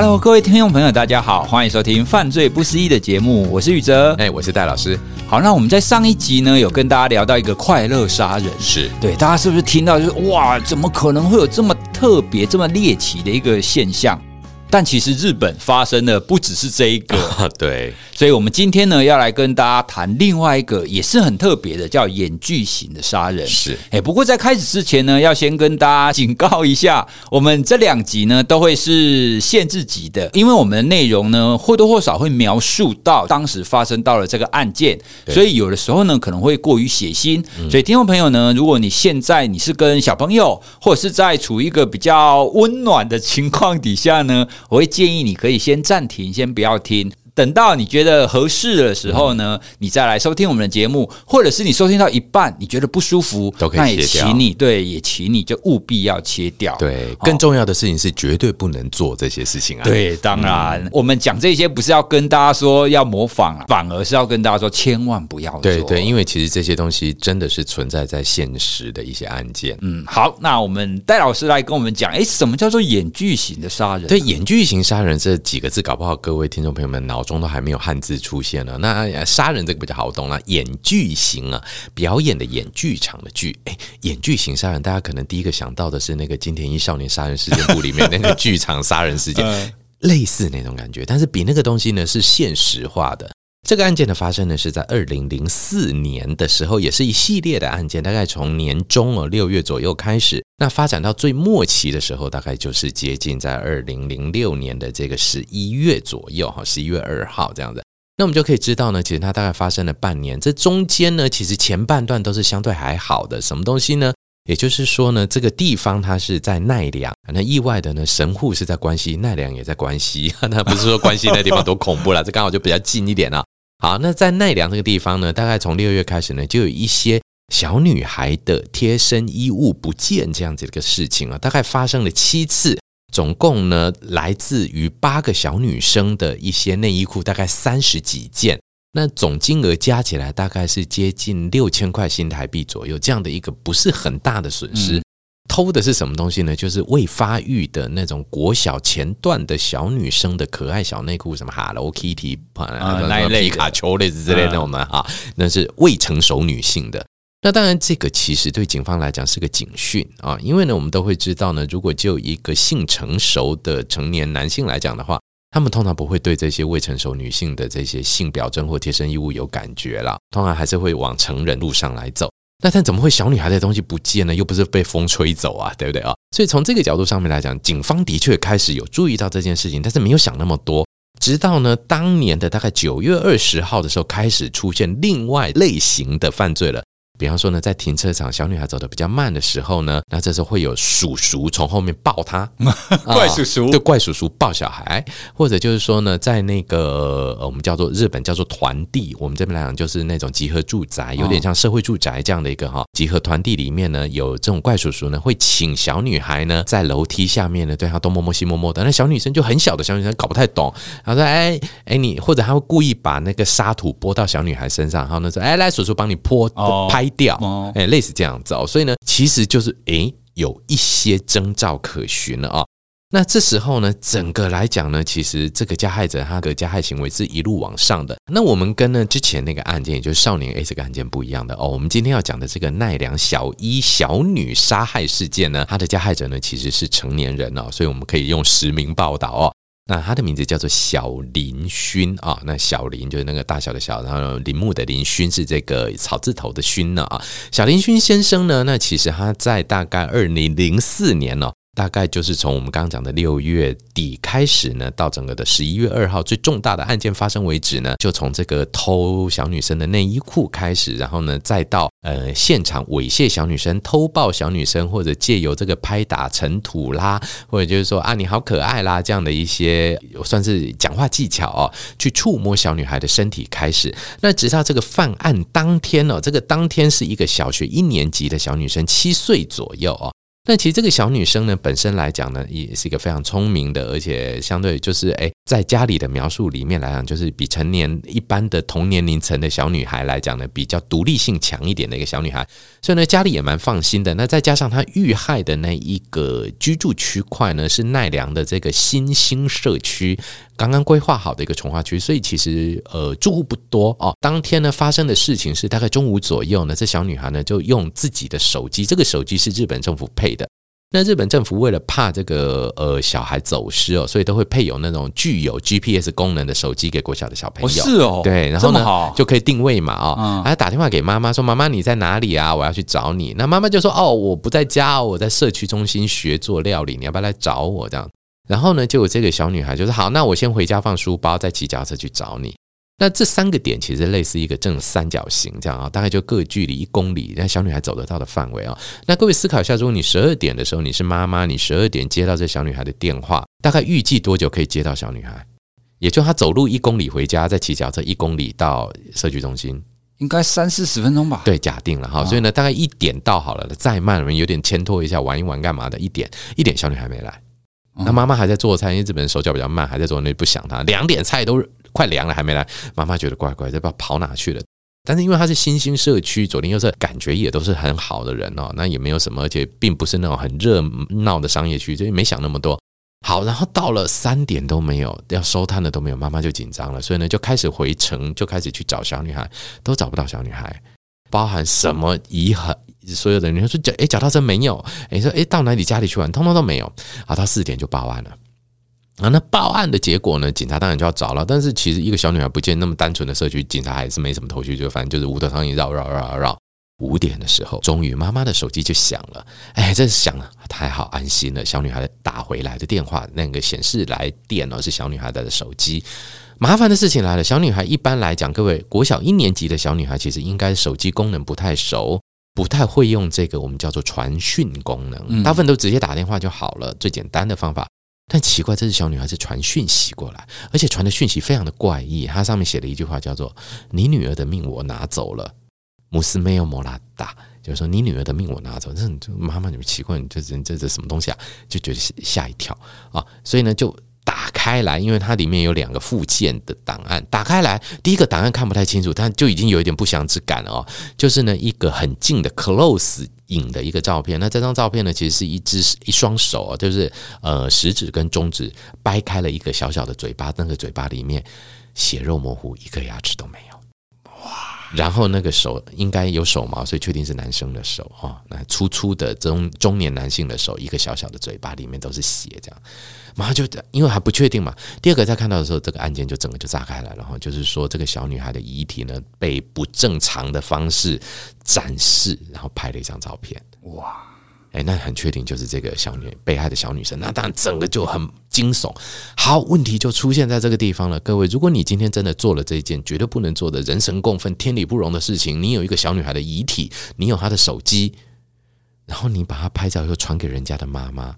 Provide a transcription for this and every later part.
Hello，各位听众朋友，大家好，欢迎收听《犯罪不思议》的节目，我是宇哲，哎，我是戴老师。好，那我们在上一集呢，有跟大家聊到一个快乐杀人，是对，大家是不是听到就是哇，怎么可能会有这么特别、这么猎奇的一个现象？但其实日本发生的不只是这一个，对，所以我们今天呢要来跟大家谈另外一个也是很特别的，叫演剧型的杀人。是，哎，不过在开始之前呢，要先跟大家警告一下，我们这两集呢都会是限制级的，因为我们的内容呢或多或少会描述到当时发生到了这个案件，所以有的时候呢可能会过于血腥。所以听众朋友呢，如果你现在你是跟小朋友，或者是在处于一个比较温暖的情况底下呢，我会建议你可以先暂停，先不要听。等到你觉得合适的时候呢，嗯、你再来收听我们的节目，或者是你收听到一半，你觉得不舒服，都可以请你对，也请你就务必要切掉。对，更重要的事情是绝对不能做这些事情啊。对，当然，嗯、我们讲这些不是要跟大家说要模仿啊，反而是要跟大家说千万不要做。对对，因为其实这些东西真的是存在在现实的一些案件。嗯，好，那我们戴老师来跟我们讲，哎，什么叫做演剧型的杀人啊？对，演剧型杀人这几个字，搞不好各位听众朋友们脑中都还没有汉字。出现了，那杀人这个比较好懂了，演剧型啊，表演的演剧场的剧，哎，演剧型杀人，大家可能第一个想到的是那个金田一少年杀人事件簿里面那个剧场杀人事件，类似那种感觉，但是比那个东西呢是现实化的。这个案件的发生呢是在二零零四年的时候，也是一系列的案件，大概从年中哦六月左右开始，那发展到最末期的时候，大概就是接近在二零零六年的这个十一月左右哈，十一月二号这样子。那我们就可以知道呢，其实它大概发生了半年，这中间呢，其实前半段都是相对还好的。什么东西呢？也就是说呢，这个地方它是在奈良，那意外的呢，神户是在关西，奈良也在关西。那不是说关西那地方多恐怖了，这刚好就比较近一点了。好，那在奈良这个地方呢，大概从六月开始呢，就有一些小女孩的贴身衣物不见这样子的一个事情啊，大概发生了七次。总共呢，来自于八个小女生的一些内衣裤，大概三十几件，那总金额加起来大概是接近六千块新台币左右，这样的一个不是很大的损失。偷的是什么东西呢？就是未发育的那种国小前段的小女生的可爱小内裤，什么 Hello Kitty 啊，那一类皮卡丘类之类的那种的哈，那是未成熟女性的。那当然，这个其实对警方来讲是个警讯啊，因为呢，我们都会知道呢，如果就一个性成熟的成年男性来讲的话，他们通常不会对这些未成熟女性的这些性表征或贴身衣物有感觉啦，通常还是会往成人路上来走。那但怎么会小女孩的东西不见呢？又不是被风吹走啊，对不对啊？所以从这个角度上面来讲，警方的确开始有注意到这件事情，但是没有想那么多。直到呢，当年的大概九月二十号的时候，开始出现另外类型的犯罪了。比方说呢，在停车场，小女孩走的比较慢的时候呢，那这时候会有叔叔从后面抱她，怪叔叔，对，怪叔叔抱小孩，或者就是说呢，在那个我们叫做日本叫做团地，我们这边来讲就是那种集合住宅，有点像社会住宅这样的一个哈集合团地里面呢，有这种怪叔叔呢，会请小女孩呢在楼梯下面呢对她东摸摸西摸摸的，那小女生就很小的小女生搞不太懂，然后说哎哎你，或者他会故意把那个沙土拨到小女孩身上，然后呢说哎来叔叔帮你泼拍。掉，哎，类似这样子哦，所以呢，其实就是哎，有一些征兆可循了啊。那这时候呢，整个来讲呢，其实这个加害者他的加害行为是一路往上的。那我们跟呢之前那个案件，也就是少年 A 这个案件不一样的哦。我们今天要讲的这个奈良小一小女杀害事件呢，它的加害者呢其实是成年人哦，所以我们可以用实名报道哦。那他的名字叫做小林勋啊，那小林就是那个大小的小，然后林木的林，勋是这个草字头的勋呢啊。小林勋先生呢，那其实他在大概二零零四年呢。大概就是从我们刚刚讲的六月底开始呢，到整个的十一月二号最重大的案件发生为止呢，就从这个偷小女生的内衣裤开始，然后呢，再到呃现场猥亵小女生、偷抱小女生，或者借由这个拍打尘土啦，或者就是说啊你好可爱啦这样的一些算是讲话技巧哦，去触摸小女孩的身体开始。那直到这个犯案当天哦，这个当天是一个小学一年级的小女生，七岁左右哦。那其实这个小女生呢，本身来讲呢，也是一个非常聪明的，而且相对就是哎，在家里的描述里面来讲，就是比成年一般的同年龄层的小女孩来讲呢，比较独立性强一点的一个小女孩，所以呢，家里也蛮放心的。那再加上她遇害的那一个居住区块呢，是奈良的这个新兴社区，刚刚规划好的一个重化区，所以其实呃住户不多哦。当天呢发生的事情是大概中午左右呢，这小女孩呢就用自己的手机，这个手机是日本政府配的。那日本政府为了怕这个呃小孩走失哦，所以都会配有那种具有 GPS 功能的手机给国小的小朋友。是哦，对，然后呢就可以定位嘛哦，还打电话给妈妈说：“妈妈你在哪里啊？我要去找你。”那妈妈就说：“哦，我不在家，我在社区中心学做料理，你要不要来找我？”这样，然后呢，就有这个小女孩就说：“好，那我先回家放书包，再骑脚踏车去找你。”那这三个点其实类似一个正三角形这样啊，大概就各距离一公里，那小女孩走得到的范围啊。那各位思考一下，如果你十二点的时候你是妈妈，你十二点接到这小女孩的电话，大概预计多久可以接到小女孩？也就她走路一公里回家，再骑脚车一公里到社区中心，应该三四十分钟吧？对，假定了哈，所以呢，大概一点到好了，再慢有点牵拖一下，玩一玩干嘛的？一点一点小女孩没来，那妈妈还在做菜，因为日本人手脚比较慢，还在做那不想她。两点菜都。快凉了还没来，妈妈觉得怪怪，这不知道跑哪去了。但是因为他是新兴社区，左邻右舍感觉也都是很好的人哦，那也没有什么，而且并不是那种很热闹的商业区，所以没想那么多。好，然后到了三点都没有，要收摊的都没有，妈妈就紧张了，所以呢就开始回城，就开始去找小女孩，都找不到小女孩，包含什么遗憾，所有的人说脚诶脚踏车没有，诶说诶到哪里家里去玩，通通都没有。好，到四点就报案了。啊，那报案的结果呢？警察当然就要找了。但是其实一个小女孩不见那么单纯的社区，警察还是没什么头绪，就反正就是无头苍蝇绕绕绕绕。五点的时候，终于妈妈的手机就响了。哎，这是响了，太好，安心了。小女孩打回来的电话，那个显示来电呢是小女孩的手机。麻烦的事情来了，小女孩一般来讲，各位国小一年级的小女孩其实应该手机功能不太熟，不太会用这个我们叫做传讯功能，大部分都直接打电话就好了，最简单的方法。但奇怪，这只小女孩是传讯息过来，而且传的讯息非常的怪异。她上面写了一句话，叫做“你女儿的命我拿走了”，姆斯没有莫拉达，就是说你女儿的命我拿走。这妈妈，你们奇怪，这这这这什么东西啊？就觉得吓一跳啊！所以呢，就。打开来，因为它里面有两个附件的档案。打开来，第一个档案看不太清楚，但就已经有一点不祥之感了哦。就是呢，一个很近的 close 影的一个照片。那这张照片呢，其实是一只一双手啊，就是呃食指跟中指掰开了一个小小的嘴巴，那个嘴巴里面血肉模糊，一颗牙齿都没。然后那个手应该有手毛，所以确定是男生的手哈。那粗粗的中中年男性的手，一个小小的嘴巴里面都是血，这样。马上就因为还不确定嘛，第二个在看到的时候，这个案件就整个就炸开了，然后就是说这个小女孩的遗体呢被不正常的方式展示，然后拍了一张照片，哇，哎，那很确定就是这个小女被害的小女生，那当然整个就很惊悚。好，问题就出现在这个地方了，各位，如果你今天真的做了这一件绝对不能做的人神共愤、天理不容的事情，你有一个小女孩的遗体，你有她的手机，然后你把她拍照又传给人家的妈妈。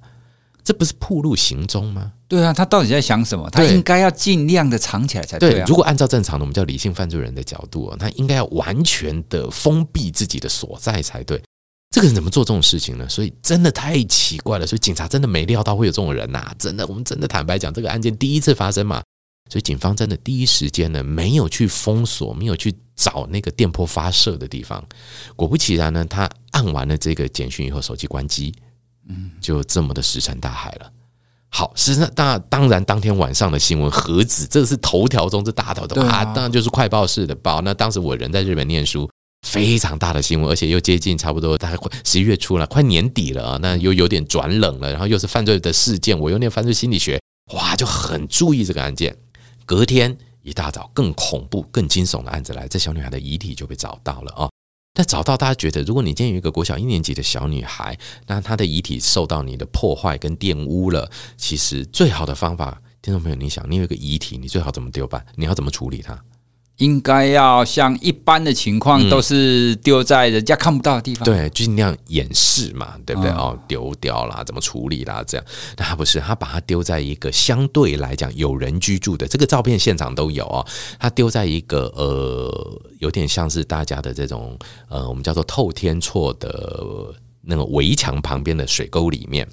这不是暴露行踪吗？对啊，他到底在想什么？他应该要尽量的藏起来才对啊。对，如果按照正常的我们叫理性犯罪人的角度，他应该要完全的封闭自己的所在才对。这个人怎么做这种事情呢？所以真的太奇怪了。所以警察真的没料到会有这种人呐！真的，我们真的坦白讲，这个案件第一次发生嘛，所以警方真的第一时间呢，没有去封锁，没有去找那个电波发射的地方。果不其然呢，他按完了这个简讯以后，手机关机。嗯，就这么的石沉大海了。好，实际上当当然当天晚上的新闻何止这是头条中之大头的啊，当然就是快报式的报。那当时我人在日本念书，非常大的新闻，而且又接近差不多大概快十一月初了，快年底了啊，那又有点转冷了，然后又是犯罪的事件，我又念犯罪心理学，哇，就很注意这个案件。隔天一大早，更恐怖、更惊悚的案子来，这小女孩的遗体就被找到了啊。那找到大家觉得，如果你今天有一个国小一年级的小女孩，那她的遗体受到你的破坏跟玷污了，其实最好的方法，听众朋友，你想，你有一个遗体，你最好怎么丢办？你要怎么处理它？应该要像一般的情况，都是丢在人家看不到的地方。嗯、对，尽量掩饰嘛，对不对？哦，丢掉啦，怎么处理啦？这样，那他不是，他把它丢在一个相对来讲有人居住的，这个照片现场都有哦。他丢在一个呃，有点像是大家的这种呃，我们叫做透天错的那个围墙旁边的水沟里面。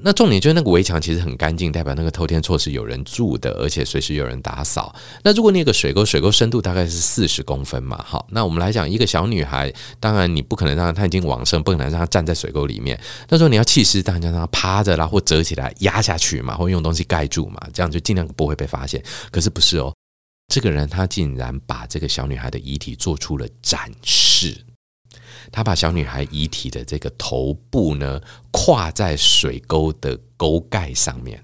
那重点就是那个围墙其实很干净，代表那个透天厝是有人住的，而且随时有人打扫。那如果那个水沟，水沟深度大概是四十公分嘛，好，那我们来讲一个小女孩，当然你不可能让她她已经往生，不可能让她站在水沟里面。那时候你要弃尸，当然就让她趴着啦，或折起来压下去嘛，或用东西盖住嘛，这样就尽量不会被发现。可是不是哦，这个人他竟然把这个小女孩的遗体做出了展示。他把小女孩遗体的这个头部呢，跨在水沟的沟盖上面，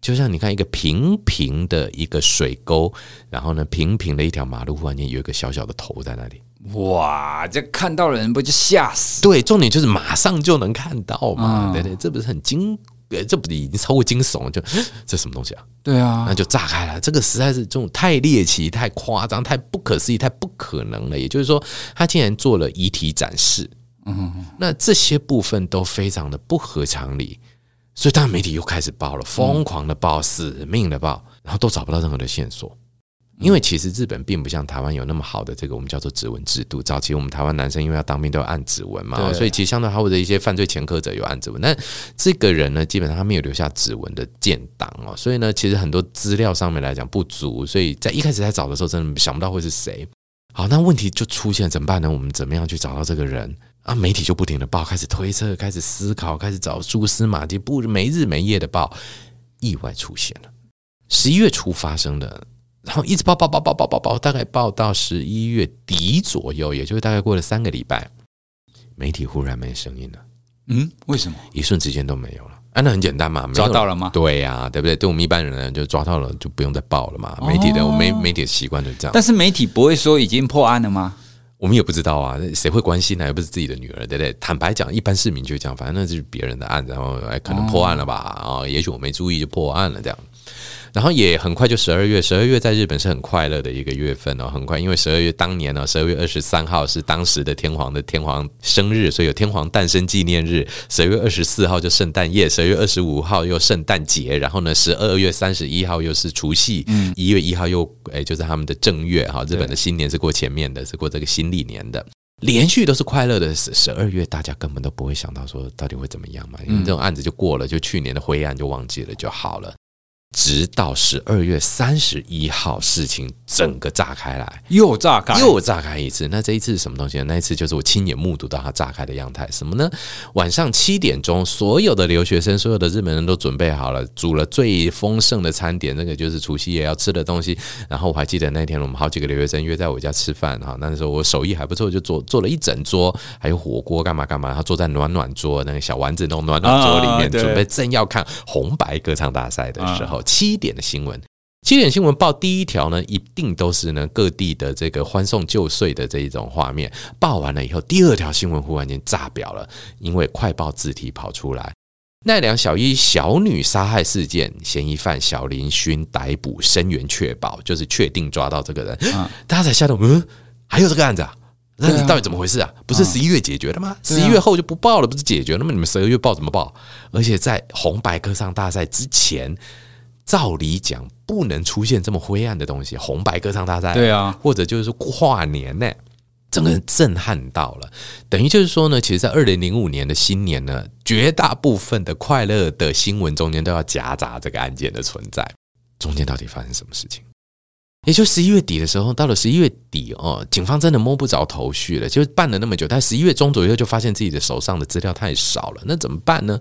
就像你看一个平平的一个水沟，然后呢，平平的一条马路，忽然间有一个小小的头在那里。哇，这看到人不就吓死？对，重点就是马上就能看到嘛，嗯、对对，这不是很惊。这不已经超过惊悚了？就 这什么东西啊？对啊，那就炸开了。这个实在是这种太猎奇、太夸张、太不可思议、太不可能了。也就是说，他竟然做了遗体展示。嗯，那这些部分都非常的不合常理，所以当然媒体又开始报了，疯狂的报，死命的报，然后都找不到任何的线索。因为其实日本并不像台湾有那么好的这个我们叫做指纹制度。早期我们台湾男生因为要当兵都要按指纹嘛，所以其实相对他或者一些犯罪前科者有按指纹。但这个人呢，基本上他没有留下指纹的建档哦，所以呢，其实很多资料上面来讲不足。所以在一开始在找的时候，真的想不到会是谁。好，那问题就出现，怎么办呢？我们怎么样去找到这个人啊？媒体就不停的报，开始推测，开始思考，开始找蛛丝马迹，不没日没夜的报，意外出现了。十一月初发生的。然后一直报报报报报报报，大概报到十一月底左右，也就是大概过了三个礼拜，媒体忽然没声音了。嗯，为什么？一瞬之间都没有了。啊，那很简单嘛，抓到了吗？对呀、啊，对不对？对我们一般人呢，就抓到了，就不用再报了嘛。媒体的，我媒媒体的习惯就这样。但是媒体不会说已经破案了吗？我们也不知道啊，谁会关心呢？又不是自己的女儿，对不对？坦白讲，一般市民就这样，反正那就是别人的案子，然后哎，可能破案了吧？啊，也许我没注意就破案了，这样。然后也很快就十二月，十二月在日本是很快乐的一个月份哦，很快，因为十二月当年呢，十二月二十三号是当时的天皇的天皇生日，所以有天皇诞生纪念日。十二月二十四号就圣诞夜，十二月二十五号又圣诞节，然后呢，十二月三十一号又是除夕，嗯，一月一号又诶就是他们的正月哈，日本的新年是过前面的，是过这个新历年的，连续都是快乐的。十十二月大家根本都不会想到说到底会怎么样嘛，因为这种案子就过了，就去年的灰暗就忘记了就好了。直到十二月三十一号，事情整个炸开来，又炸开，又炸开一次。那这一次是什么东西呢？那一次就是我亲眼目睹到它炸开的样态。什么呢？晚上七点钟，所有的留学生，所有的日本人都准备好了，煮了最丰盛的餐点，那个就是除夕夜要吃的东西。然后我还记得那天我们好几个留学生约在我家吃饭哈，那时候我手艺还不错，就做做了一整桌，还有火锅干嘛干嘛。然后坐在暖暖桌那个小丸子那种暖暖桌里面，准备正要看红白歌唱大赛的时候。七点的新闻，七点新闻报第一条呢，一定都是呢各地的这个欢送旧岁的这一种画面。报完了以后，第二条新闻忽然间炸表了，因为快报字体跑出来，奈良小一小女杀害事件嫌疑犯小林勋逮捕，声援确保，就是确定抓到这个人。大家才吓到，嗯，还有这个案子啊？那到底怎么回事啊？不是十一月解决的吗？十一月后就不报了，不是解决了吗？那么你们十二月报怎么报？而且在红白歌唱大赛之前。照理讲不能出现这么灰暗的东西，红白歌唱大赛，对啊，或者就是说跨年呢，整个人震撼到了。等于就是说呢，其实，在二零零五年的新年呢，绝大部分的快乐的新闻中间都要夹杂这个案件的存在。中间到底发生什么事情？也就十一月底的时候，到了十一月底哦，警方真的摸不着头绪了，就办了那么久，但十一月中左右就发现自己的手上的资料太少了，那怎么办呢？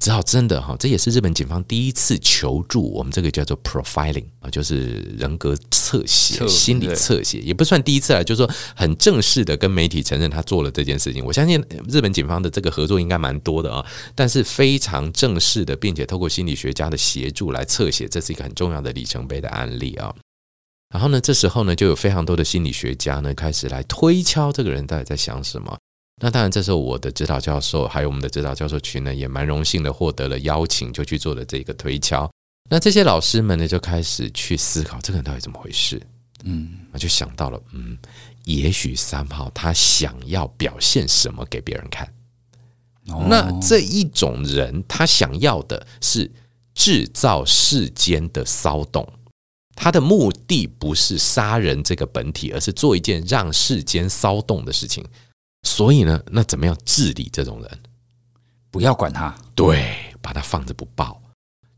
只好真的哈，这也是日本警方第一次求助我们这个叫做 profiling 啊，就是人格侧写、心理侧写，也不算第一次了，就是说很正式的跟媒体承认他做了这件事情。我相信日本警方的这个合作应该蛮多的啊，但是非常正式的，并且透过心理学家的协助来侧写，这是一个很重要的里程碑的案例啊。然后呢，这时候呢，就有非常多的心理学家呢开始来推敲这个人到底在想什么。那当然，这时候我的指导教授还有我们的指导教授群呢，也蛮荣幸的获得了邀请，就去做了这个推敲。那这些老师们呢，就开始去思考这个人到底怎么回事。嗯，那就想到了，嗯，也许三号他想要表现什么给别人看。哦，那这一种人，他想要的是制造世间的骚动，他的目的不是杀人这个本体，而是做一件让世间骚动的事情。所以呢，那怎么样治理这种人？不要管他，对，把他放着不报，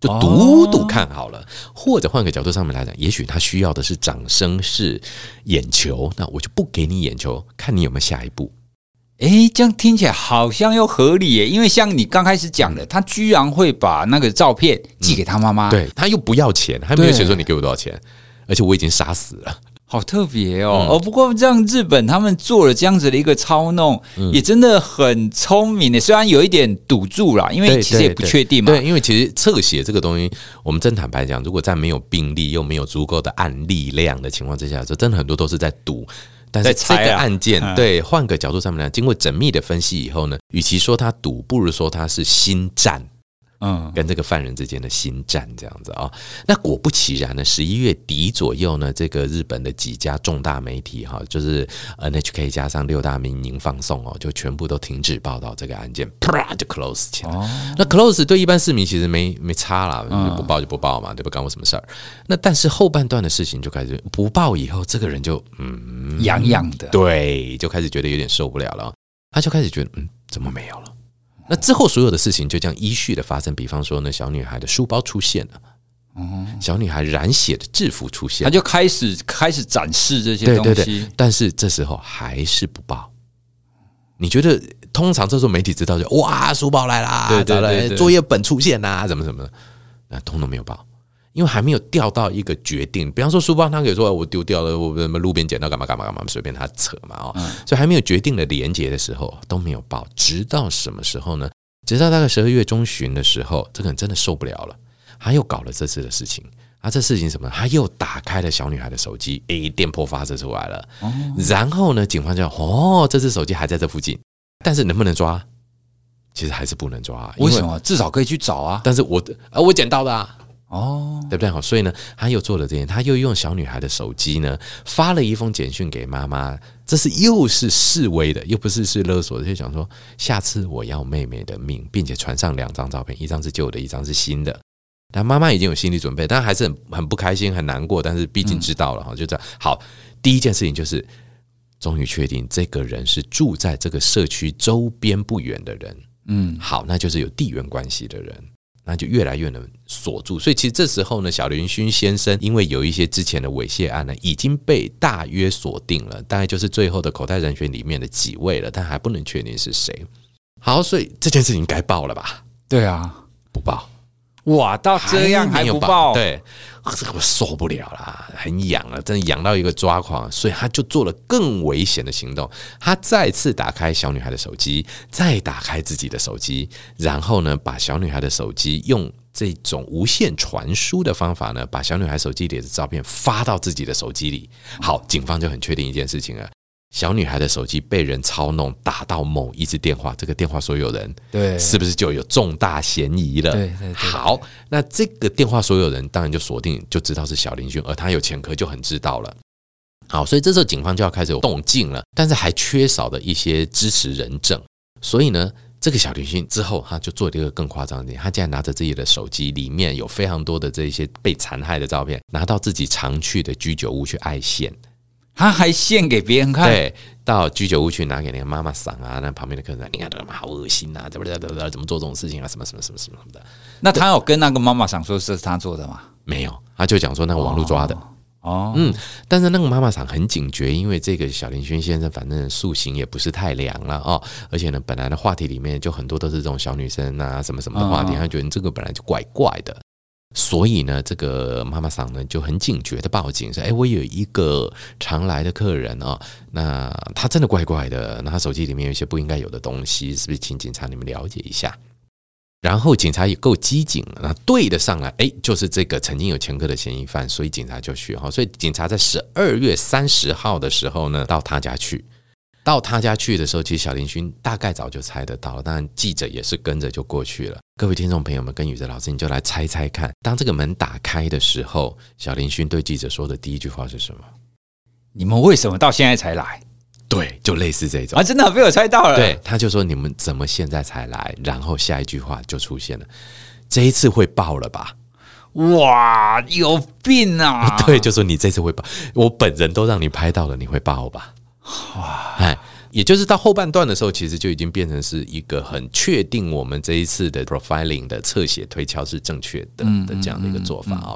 就赌赌看好了。或者换个角度上面来讲，也许他需要的是掌声，是眼球，那我就不给你眼球，看你有没有下一步。哎，这样听起来好像又合理耶，因为像你刚开始讲的，他居然会把那个照片寄给他妈妈，嗯、对他又不要钱，他没有写说你给我多少钱，而且我已经杀死了。好特别哦！哦、嗯，不过这样日本他们做了这样子的一个操弄，嗯、也真的很聪明的。虽然有一点赌注啦，因为其实也不确定嘛。对，对，对，因为其实侧写这个东西，我们真坦白讲，如果在没有病例又没有足够的案例量的情况之下，这真的很多都是在赌。但是这个案件，啊、对，换个角度上面来，经过缜密的分析以后呢，与其说他赌，不如说他是心战。嗯，跟这个犯人之间的心战这样子啊、哦，那果不其然呢，十一月底左右呢，这个日本的几家重大媒体哈，就是 NHK 加上六大民营放送哦，就全部都停止报道这个案件，啪就 close 起来。哦、那 close 对一般市民其实没没差啦，不报就不报嘛，对不？干我什么事儿？那但是后半段的事情就开始不报以后，这个人就嗯痒痒的，对，就开始觉得有点受不了了，他就开始觉得嗯，怎么没有了？那之后所有的事情就这样依序的发生，比方说呢小女孩的书包出现了，哦，小女孩染血的制服出现，她就开始开始展示这些东西，对对对，但是这时候还是不报。你觉得通常这时候媒体知道就哇，书包来啦，对对对，对，作业本出现啦，怎么怎么的，那通通没有报。因为还没有调到一个决定，比方说书包，他可以说我丢掉了，我什么路边捡到干嘛干嘛干嘛，随便他扯嘛哦，所以还没有决定的连接的时候都没有报，直到什么时候呢？直到大概十二月中旬的时候，这个人真的受不了了，他又搞了这次的事情。啊这事情什么？他又打开了小女孩的手机，诶，电波发射出来了。然后呢，警方就哦，这只手机还在这附近，但是能不能抓？其实还是不能抓。为什么？至少可以去找啊。但是我啊，我捡到的啊。哦，对不对？好，所以呢，他又做了这件，他又用小女孩的手机呢，发了一封简讯给妈妈，这是又是示威的，又不是是勒索的，就想说下次我要妹妹的命，并且传上两张照片，一张是旧的，一张是新的。但妈妈已经有心理准备，但还是很很不开心，很难过。但是毕竟知道了哈，就这样。好，第一件事情就是，终于确定这个人是住在这个社区周边不远的人。嗯，好，那就是有地缘关系的人。那就越来越能锁住，所以其实这时候呢，小林勋先生因为有一些之前的猥亵案呢，已经被大约锁定了，大概就是最后的口袋人选里面的几位了，但还不能确定是谁。好，所以这件事情该报了吧？对啊，不报。哇，到这样还不报？对，这个我受不了啦，很痒了，真的痒到一个抓狂，所以他就做了更危险的行动。他再次打开小女孩的手机，再打开自己的手机，然后呢，把小女孩的手机用这种无线传输的方法呢，把小女孩手机里的照片发到自己的手机里。好，警方就很确定一件事情了。小女孩的手机被人操弄，打到某一支电话，这个电话所有人对，是不是就有重大嫌疑了？对对对。好，那这个电话所有人当然就锁定，就知道是小林薰，而他有前科，就很知道了。好，所以这时候警方就要开始有动静了，但是还缺少的一些支持人证。所以呢，这个小林薰之后，他就做了一个更夸张的，他竟然拿着自己的手机，里面有非常多的这些被残害的照片，拿到自己常去的居酒屋去爱现。他还献给别人看，对，到居酒屋去拿给那个妈妈赏啊，那旁边的客人，你看这他妈好恶心啊，怎么怎么怎么怎么做这种事情啊，什么什么什么什么什么的。那他有跟那个妈妈赏说是他做的吗？没有，他就讲说那个网络抓的。哦，嗯，但是那个妈妈桑很警觉，因为这个小林轩先生反正塑形也不是太良了哦，而且呢，本来的话题里面就很多都是这种小女生啊，什么什么的话题，他觉得这个本来就怪怪的。所以呢，这个妈妈桑呢就很警觉的报警说：“哎，我有一个常来的客人哦，那他真的怪怪的，那他手机里面有一些不应该有的东西，是不是？请警察你们了解一下。”然后警察也够机警，那对得上来，哎，就是这个曾经有前科的嫌疑犯，所以警察就去哈。所以警察在十二月三十号的时候呢，到他家去。到他家去的时候，其实小林勋大概早就猜得到，当然记者也是跟着就过去了。各位听众朋友们，跟宇哲老师，你就来猜猜看，当这个门打开的时候，小林勋对记者说的第一句话是什么？你们为什么到现在才来？对，就类似这种啊，真的被我猜到了。对，他就说你们怎么现在才来？然后下一句话就出现了，这一次会爆了吧？哇，有病啊！对，就说你这次会爆，我本人都让你拍到了，你会爆吧？哇，哎。也就是到后半段的时候，其实就已经变成是一个很确定我们这一次的 profiling 的侧写推敲是正确的的这样的一个做法啊。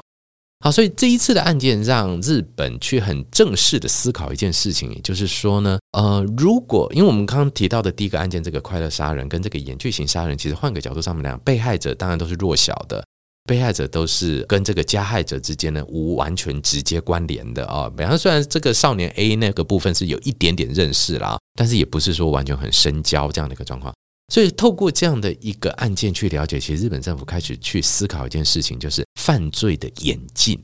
好，所以这一次的案件让日本去很正式的思考一件事情，也就是说呢，呃，如果因为我们刚刚提到的第一个案件，这个快乐杀人跟这个演剧型杀人，其实换个角度上面来讲，被害者当然都是弱小的，被害者都是跟这个加害者之间呢无完全直接关联的啊。比方虽然这个少年 A 那个部分是有一点点认识啦，但是也不是说完全很深交这样的一个状况。所以，透过这样的一个案件去了解，其实日本政府开始去思考一件事情，就是犯罪的演进。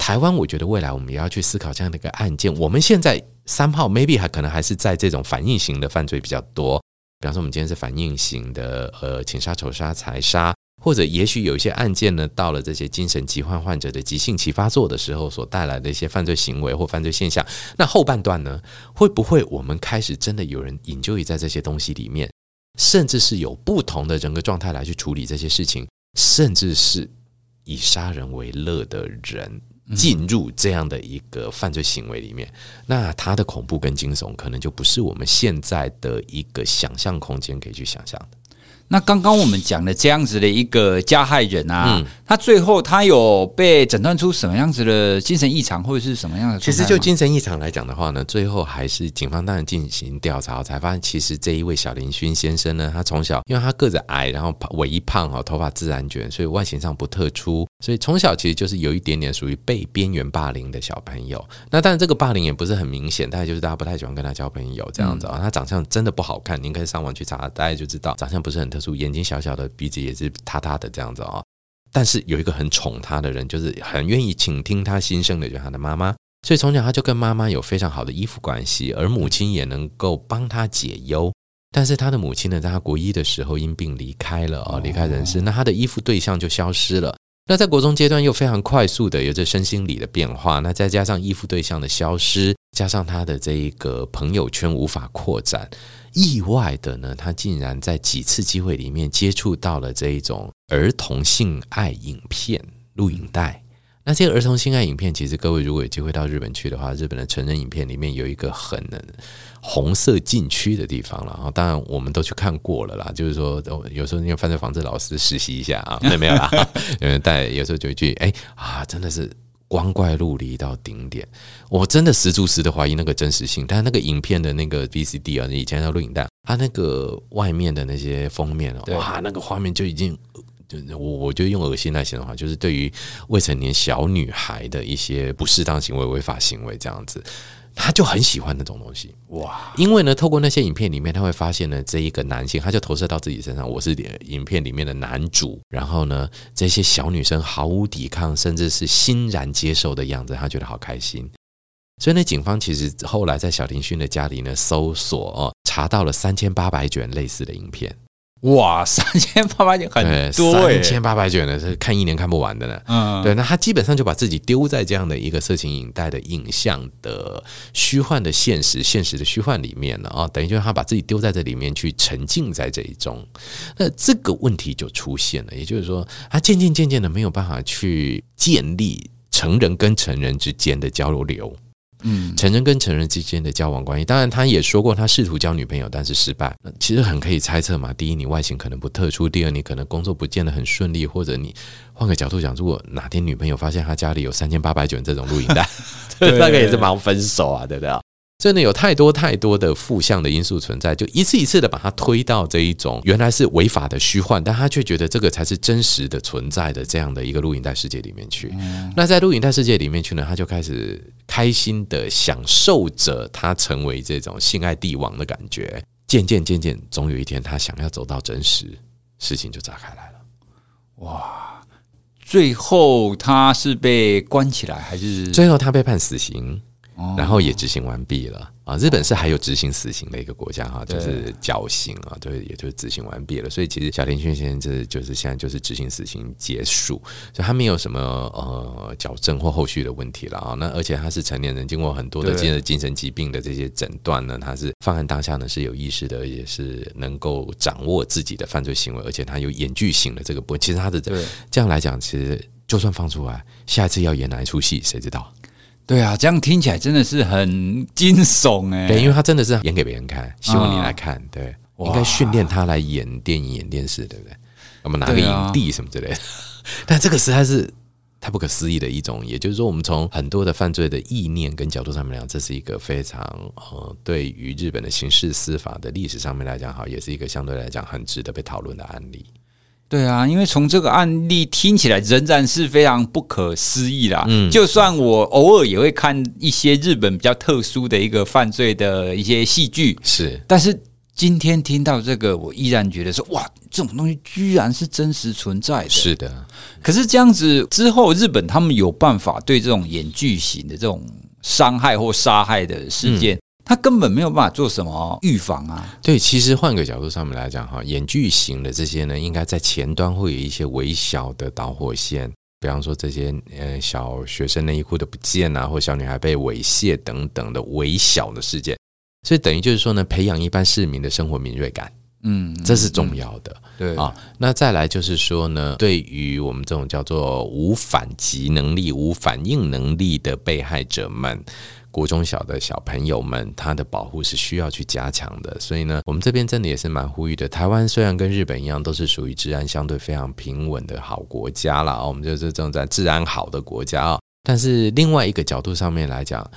台湾，我觉得未来我们也要去思考这样的一个案件。我们现在三号 maybe 还可能还是在这种反应型的犯罪比较多，比方说我们今天是反应型的，呃，情杀、仇杀、财杀，或者也许有一些案件呢，到了这些精神疾患患者的急性期发作的时候，所带来的一些犯罪行为或犯罪现象。那后半段呢，会不会我们开始真的有人引咎于在这些东西里面？甚至是有不同的人格状态来去处理这些事情，甚至是以杀人为乐的人进入这样的一个犯罪行为里面，那他的恐怖跟惊悚可能就不是我们现在的一个想象空间可以去想象的。那刚刚我们讲的这样子的一个加害人啊，嗯、他最后他有被诊断出什么样子的精神异常，或者是什么样的？其实就精神异常来讲的话呢，最后还是警方当然进行调查，才发现其实这一位小林勋先生呢，他从小因为他个子矮，然后微胖啊，头发自然卷，所以外形上不特出，所以从小其实就是有一点点属于被边缘霸凌的小朋友。那当然这个霸凌也不是很明显，大概就是大家不太喜欢跟他交朋友这样子啊。嗯、他长相真的不好看，您可以上网去查，大家就知道长相不是很特殊。眼睛小小的，鼻子也是塌塌的这样子啊、哦。但是有一个很宠他的人，就是很愿意倾听他心声的，就是他的妈妈。所以从小他就跟妈妈有非常好的依附关系，而母亲也能够帮他解忧。但是他的母亲呢，在他国一的时候因病离开了啊，离开人世，那他的依附对象就消失了。那在国中阶段又非常快速的有着身心理的变化，那再加上依附对象的消失，加上他的这一个朋友圈无法扩展。意外的呢，他竟然在几次机会里面接触到了这一种儿童性爱影片录影带。那这些儿童性爱影片，其实各位如果有机会到日本去的话，日本的成人影片里面有一个很红色禁区的地方了。然后当然我们都去看过了啦，就是说有时候那个犯罪防治老师实习一下啊，没 有没有啦，有人带，有时候就一句哎啊，真的是。光怪陆离到顶点，我真的十足十的怀疑那个真实性。但是那个影片的那个 VCD 啊，以前的录影带，它那个外面的那些封面哦，哇，那个画面就已经，就我我就用恶心来形容的话，就是对于未成年小女孩的一些不适当行为、违法行为这样子。他就很喜欢那种东西哇，因为呢，透过那些影片里面，他会发现呢，这一个男性，他就投射到自己身上，我是影片里面的男主，然后呢，这些小女生毫无抵抗，甚至是欣然接受的样子，他觉得好开心。所以呢，警方其实后来在小林勋的家里呢，搜索哦，查到了三千八百卷类似的影片。哇，三千八百卷很多，三千八百卷呢是看一年看不完的呢。嗯，对，那他基本上就把自己丢在这样的一个色情影带的影像的虚幻的现实、现实的虚幻里面了啊，等于就是他把自己丢在这里面去沉浸在这一种。那这个问题就出现了，也就是说，他渐渐渐渐的没有办法去建立成人跟成人之间的交流。嗯，成人跟成人之间的交往关系，当然他也说过，他试图交女朋友，但是失败。其实很可以猜测嘛。第一，你外形可能不特殊；第二，你可能工作不见得很顺利，或者你换个角度讲，如果哪天女朋友发现他家里有三千八百卷这种录影带，那个也是忙分手啊，对不对？真的有太多太多的负向的因素存在，就一次一次的把他推到这一种原来是违法的虚幻，但他却觉得这个才是真实的存在的这样的一个录影带世界里面去。那在录影带世界里面去呢，他就开始开心的享受着他成为这种性爱帝王的感觉。渐渐渐渐，总有一天他想要走到真实，事情就炸开来了。哇！最后他是被关起来，还是最后他被判死刑？然后也执行完毕了啊！日本是还有执行死刑的一个国家哈，就是绞刑啊，对，也就是执行完毕了。所以其实小林薰先生这就是现在就是执行死刑结束，所以他没有什么呃矫正或后续的问题了啊。那而且他是成年人，经过很多的精神精神疾病的这些诊断呢，他是犯案当下呢是有意识的，也是能够掌握自己的犯罪行为，而且他有演剧型的这个部分。其实他的这样来讲，其实就算放出来，下一次要演哪一出戏，谁知道？对啊，这样听起来真的是很惊悚哎。对，因为他真的是演给别人看，希望你来看。对，应该训练他来演电影、演电视，对不对？我们拿个影帝什么之类的。但这个实在是。太不可思议的一种，也就是说，我们从很多的犯罪的意念跟角度上面来讲，这是一个非常呃，对于日本的刑事司法的历史上面来讲，好，也是一个相对来讲很值得被讨论的案例。对啊，因为从这个案例听起来仍然是非常不可思议啦。嗯，就算我偶尔也会看一些日本比较特殊的一个犯罪的一些戏剧，是，但是。今天听到这个，我依然觉得说，哇，这种东西居然是真实存在的。是的，可是这样子之后，日本他们有办法对这种演剧型的这种伤害或杀害的事件，嗯、他根本没有办法做什么预防啊。对，其实换个角度上面来讲，哈，演剧型的这些呢，应该在前端会有一些微小的导火线，比方说这些呃小学生内衣裤的不见啊，或小女孩被猥亵等等的微小的事件。所以等于就是说呢，培养一般市民的生活敏锐感，嗯，这是重要的，对啊。那再来就是说呢，对于我们这种叫做无反击能力、无反应能力的被害者们，国中小的小朋友们，他的保护是需要去加强的。所以呢，我们这边真的也是蛮呼吁的。台湾虽然跟日本一样，都是属于治安相对非常平稳的好国家啦，我们就是正在治安好的国家啊。但是另外一个角度上面来讲，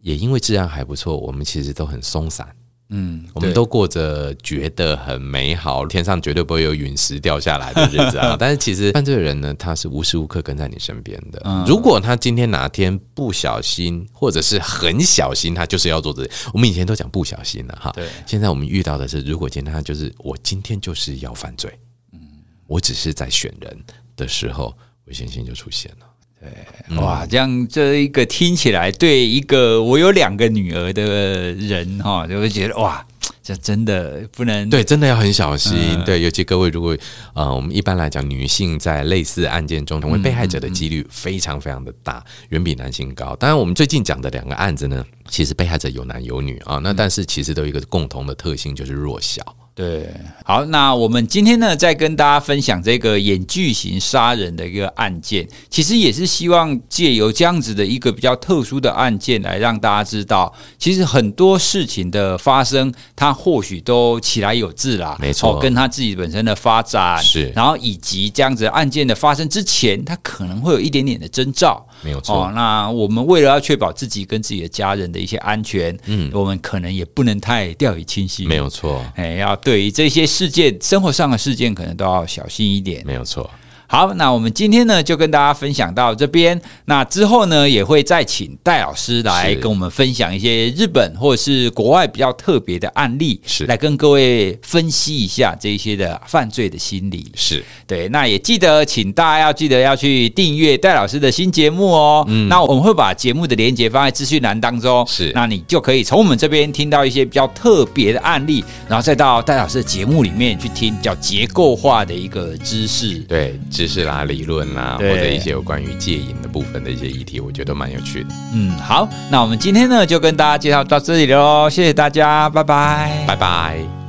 也因为治安还不错，我们其实都很松散，嗯，我们都过着觉得很美好，天上绝对不会有陨石掉下来的日子啊。但是其实犯罪人呢，他是无时无刻跟在你身边的。嗯，如果他今天哪天不小心，或者是很小心，他就是要做这。我们以前都讲不小心了哈，对。现在我们遇到的是，如果今天他就是我今天就是要犯罪，嗯，我只是在选人的时候，危险性就出现了。对，哇，这样这一个听起来，对一个我有两个女儿的人哈，就会觉得哇，这真的不能对，真的要很小心。嗯、对，尤其各位如果呃，我们一般来讲，女性在类似案件中成为被害者的几率非常非常的大，远、比男性高。当然，我们最近讲的两个案子呢，其实被害者有男有女啊，那但是其实都有一个共同的特性，就是弱小。对，好，那我们今天呢，再跟大家分享这个演剧型杀人的一个案件，其实也是希望借由这样子的一个比较特殊的案件，来让大家知道，其实很多事情的发生，它或许都起来有自啦，没错，跟他自己本身的发展是，然后以及这样子案件的发生之前，它可能会有一点点的征兆。没有错、哦，那我们为了要确保自己跟自己的家人的一些安全，嗯，我们可能也不能太掉以轻心。没有错，哎，要对于这些事件，生活上的事件，可能都要小心一点。没有错。好，那我们今天呢就跟大家分享到这边。那之后呢也会再请戴老师来跟我们分享一些日本或者是国外比较特别的案例，是来跟各位分析一下这一些的犯罪的心理。是对。那也记得请大家要记得要去订阅戴老师的新节目哦。嗯，那我们会把节目的连接放在资讯栏当中。是，那你就可以从我们这边听到一些比较特别的案例，然后再到戴老师的节目里面去听比较结构化的一个知识。对。知识啦、理论啦，或者一些有关于戒瘾的部分的一些议题，我觉得蛮有趣的。嗯，好，那我们今天呢就跟大家介绍到这里喽，谢谢大家，拜拜，拜拜。